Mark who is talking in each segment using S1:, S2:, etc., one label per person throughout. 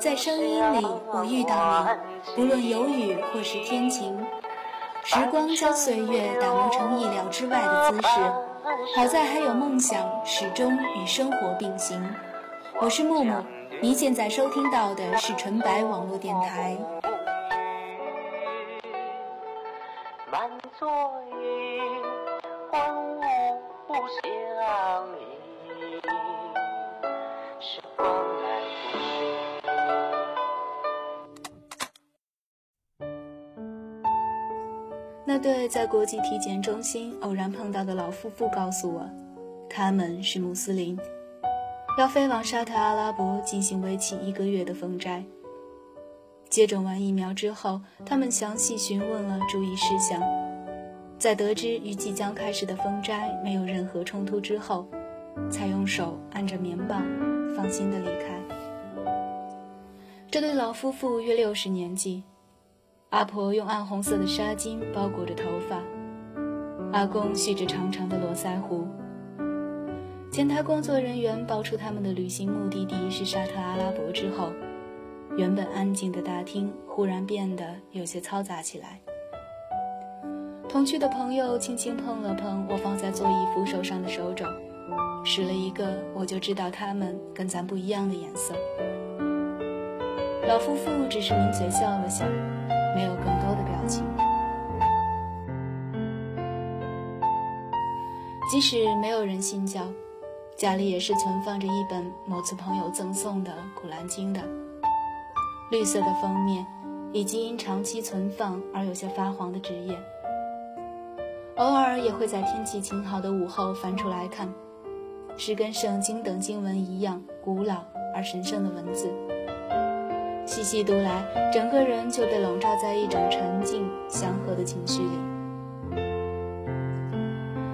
S1: 在声音里，我遇到你，不论有雨或是天晴。时光将岁月打磨成意料之外的姿势，好在还有梦想始终与生活并行。我是木木，您现在收听到的是纯白网络电台。那对在国际体检中心偶然碰到的老夫妇告诉我，他们是穆斯林，要飞往沙特阿拉伯进行为期一个月的封斋。接种完疫苗之后，他们详细询问了注意事项，在得知与即将开始的封斋没有任何冲突之后，才用手按着棉棒，放心的离开。这对老夫妇约六十年纪。阿婆用暗红色的纱巾包裹着头发，阿公蓄着长长的络腮胡。前台工作人员报出他们的旅行目的地是沙特阿拉伯之后，原本安静的大厅忽然变得有些嘈杂起来。同去的朋友轻轻碰了碰我放在座椅扶手上的手肘，使了一个我就知道他们跟咱不一样的眼色。老夫妇只是抿嘴笑了笑。没有更多的表情。即使没有人信教，家里也是存放着一本某次朋友赠送的《古兰经》的，绿色的封面，以及因长期存放而有些发黄的纸页。偶尔也会在天气晴好的午后翻出来看，是跟圣经等经文一样古老而神圣的文字。细细读来，整个人就被笼罩在一种沉静祥和的情绪里。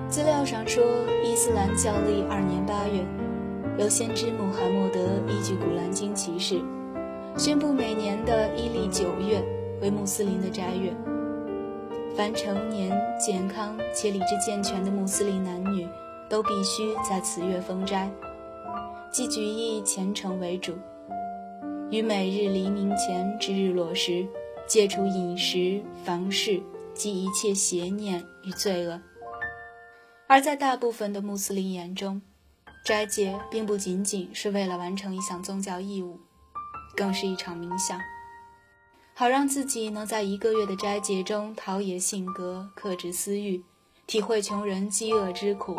S1: 资料上说，伊斯兰教历二年八月，由先知穆罕默德依据《古兰经》启示，宣布每年的伊历九月为穆斯林的斋月。凡成年、健康且理智健全的穆斯林男女，都必须在此月封斋，即举以虔诚为主。于每日黎明前至日落时，戒除饮食、房事及一切邪念与罪恶。而在大部分的穆斯林眼中，斋戒并不仅仅是为了完成一项宗教义务，更是一场冥想，好让自己能在一个月的斋戒中陶冶性格、克制私欲，体会穷人饥饿之苦，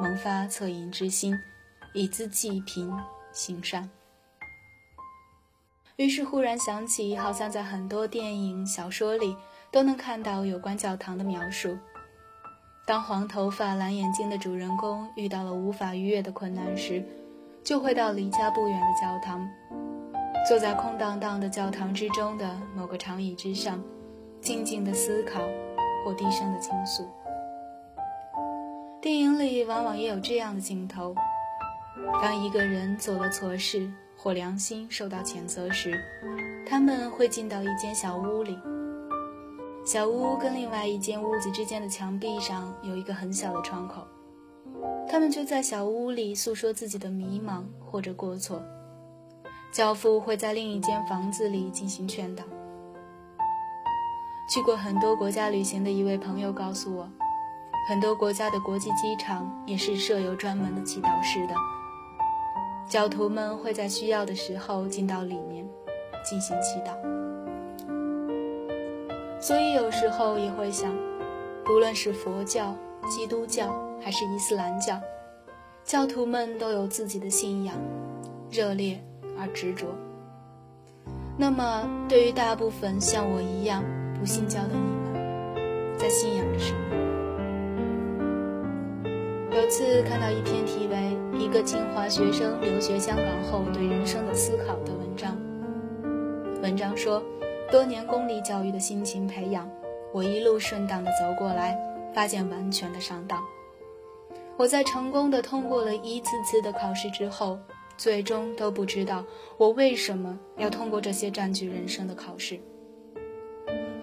S1: 萌发恻隐之心，以资济贫行善。于是忽然想起，好像在很多电影、小说里都能看到有关教堂的描述。当黄头发、蓝眼睛的主人公遇到了无法逾越的困难时，就会到离家不远的教堂，坐在空荡荡的教堂之中的某个长椅之上，静静的思考或低声的倾诉。电影里往往也有这样的镜头：当一个人做了错事。或良心受到谴责时，他们会进到一间小屋里。小屋跟另外一间屋子之间的墙壁上有一个很小的窗口，他们就在小屋里诉说自己的迷茫或者过错。教父会在另一间房子里进行劝导。去过很多国家旅行的一位朋友告诉我，很多国家的国际机场也是设有专门的祈祷室的。教徒们会在需要的时候进到里面进行祈祷，所以有时候也会想，不论是佛教、基督教还是伊斯兰教，教徒们都有自己的信仰，热烈而执着。那么，对于大部分像我一样不信教的你们，在信仰着什么？有次看到一篇题为《一个清华学生留学香港后对人生的思考》的文章。文章说，多年公立教育的辛勤培养，我一路顺当的走过来，发现完全的上当。我在成功的通过了一次次的考试之后，最终都不知道我为什么要通过这些占据人生的考试。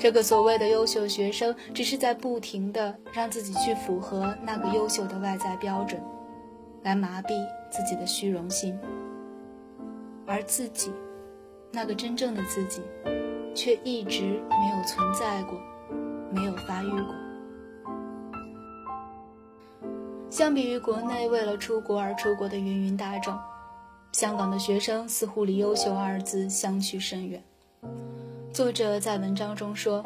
S1: 这个所谓的优秀学生，只是在不停地让自己去符合那个优秀的外在标准，来麻痹自己的虚荣心。而自己，那个真正的自己，却一直没有存在过，没有发育过。相比于国内为了出国而出国的芸芸大众，香港的学生似乎离“优秀”二字相去甚远。作者在文章中说，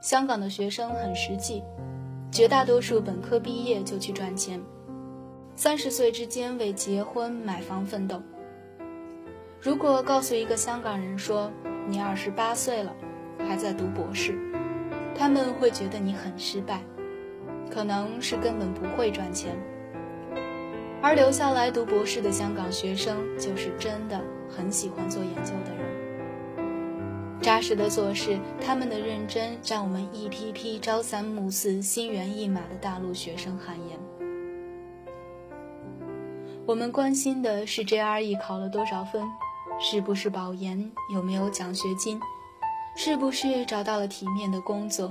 S1: 香港的学生很实际，绝大多数本科毕业就去赚钱，三十岁之间为结婚买房奋斗。如果告诉一个香港人说你二十八岁了，还在读博士，他们会觉得你很失败。可能是根本不会赚钱，而留下来读博士的香港学生，就是真的很喜欢做研究的人，扎实的做事，他们的认真让我们一批批朝三暮四、心猿意马的大陆学生汗颜。我们关心的是 GRE 考了多少分，是不是保研，有没有奖学金，是不是找到了体面的工作。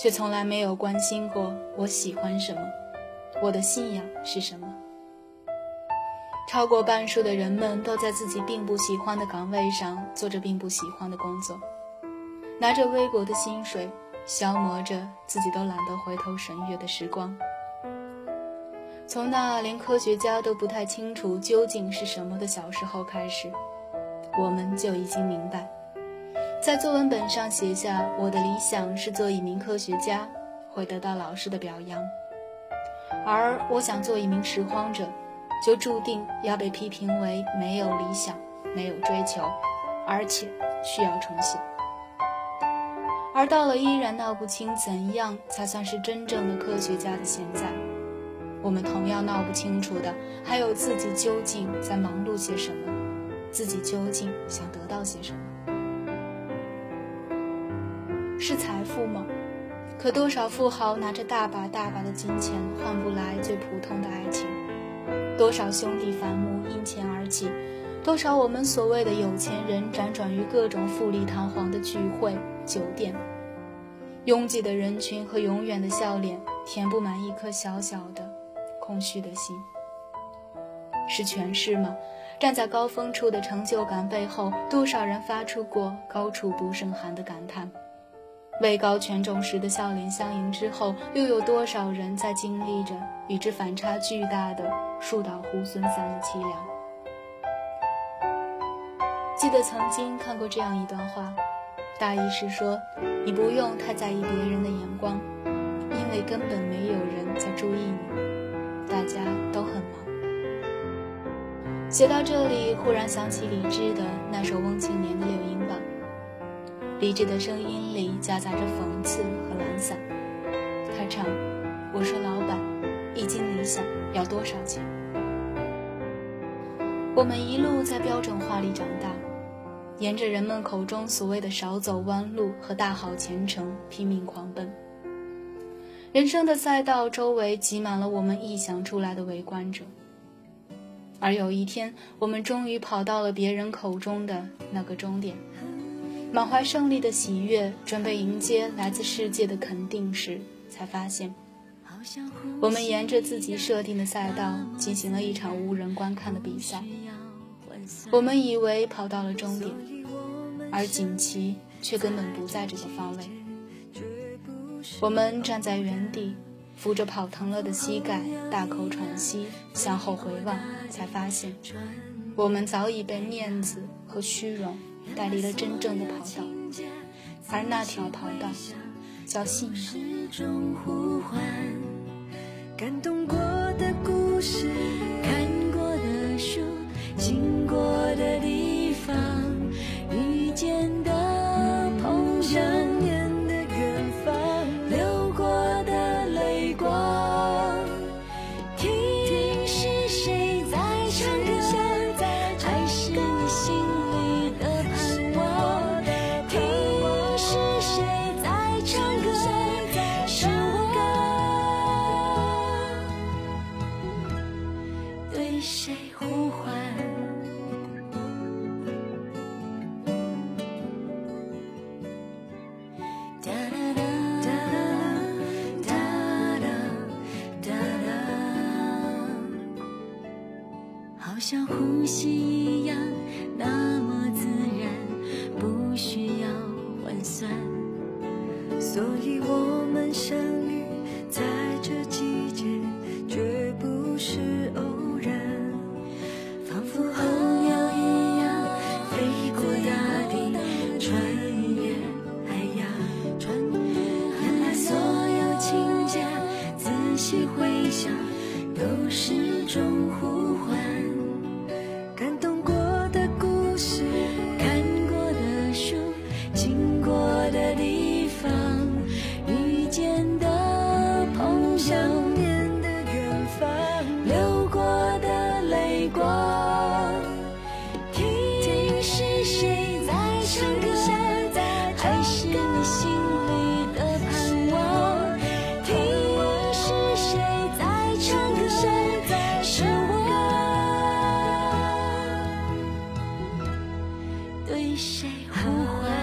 S1: 却从来没有关心过我喜欢什么，我的信仰是什么。超过半数的人们都在自己并不喜欢的岗位上做着并不喜欢的工作，拿着微薄的薪水，消磨着自己都懒得回头审阅的时光。从那连科学家都不太清楚究竟是什么的小时候开始，我们就已经明白。在作文本上写下我的理想是做一名科学家，会得到老师的表扬；而我想做一名拾荒者，就注定要被批评为没有理想、没有追求，而且需要重写。而到了依然闹不清怎样才算是真正的科学家的现在，我们同样闹不清楚的还有自己究竟在忙碌些什么，自己究竟想得到些什么。是财富吗？可多少富豪拿着大把大把的金钱换不来最普通的爱？多少兄弟反目因钱而起？多少我们所谓的有钱人辗转于各种富丽堂皇的聚会酒店？拥挤的人群和永远的笑脸填不满一颗小小的空虚的心。是权势吗？站在高峰处的成就感背后，多少人发出过高处不胜寒的感叹？位高权重时的笑脸相迎之后，又有多少人在经历着与之反差巨大的树倒猢狲散的凄凉？记得曾经看过这样一段话，大意是说：你不用太在意别人的眼光，因为根本没有人在注意你，大家都很忙。写到这里，忽然想起李志的那首《翁庆年的柳荫榜》。理智的声音里夹杂着讽刺和懒散。他唱：“我说老板，一斤理想要多少钱？”我们一路在标准化里长大，沿着人们口中所谓的少走弯路和大好前程拼命狂奔。人生的赛道周围挤满了我们臆想出来的围观者。而有一天，我们终于跑到了别人口中的那个终点。满怀胜利的喜悦，准备迎接来自世界的肯定时，才发现，我们沿着自己设定的赛道进行了一场无人观看的比赛。我们以为跑到了终点，而锦旗却根本不在这个方位。我们站在原地，扶着跑疼了的膝盖，大口喘息，向后回望，才发现，我们早已被面子和虚荣。带离了真正的跑道，而那条跑道叫信
S2: 仰。就像呼吸一样那么自然不需要换算。
S3: 所以我们
S2: 生对谁呼唤？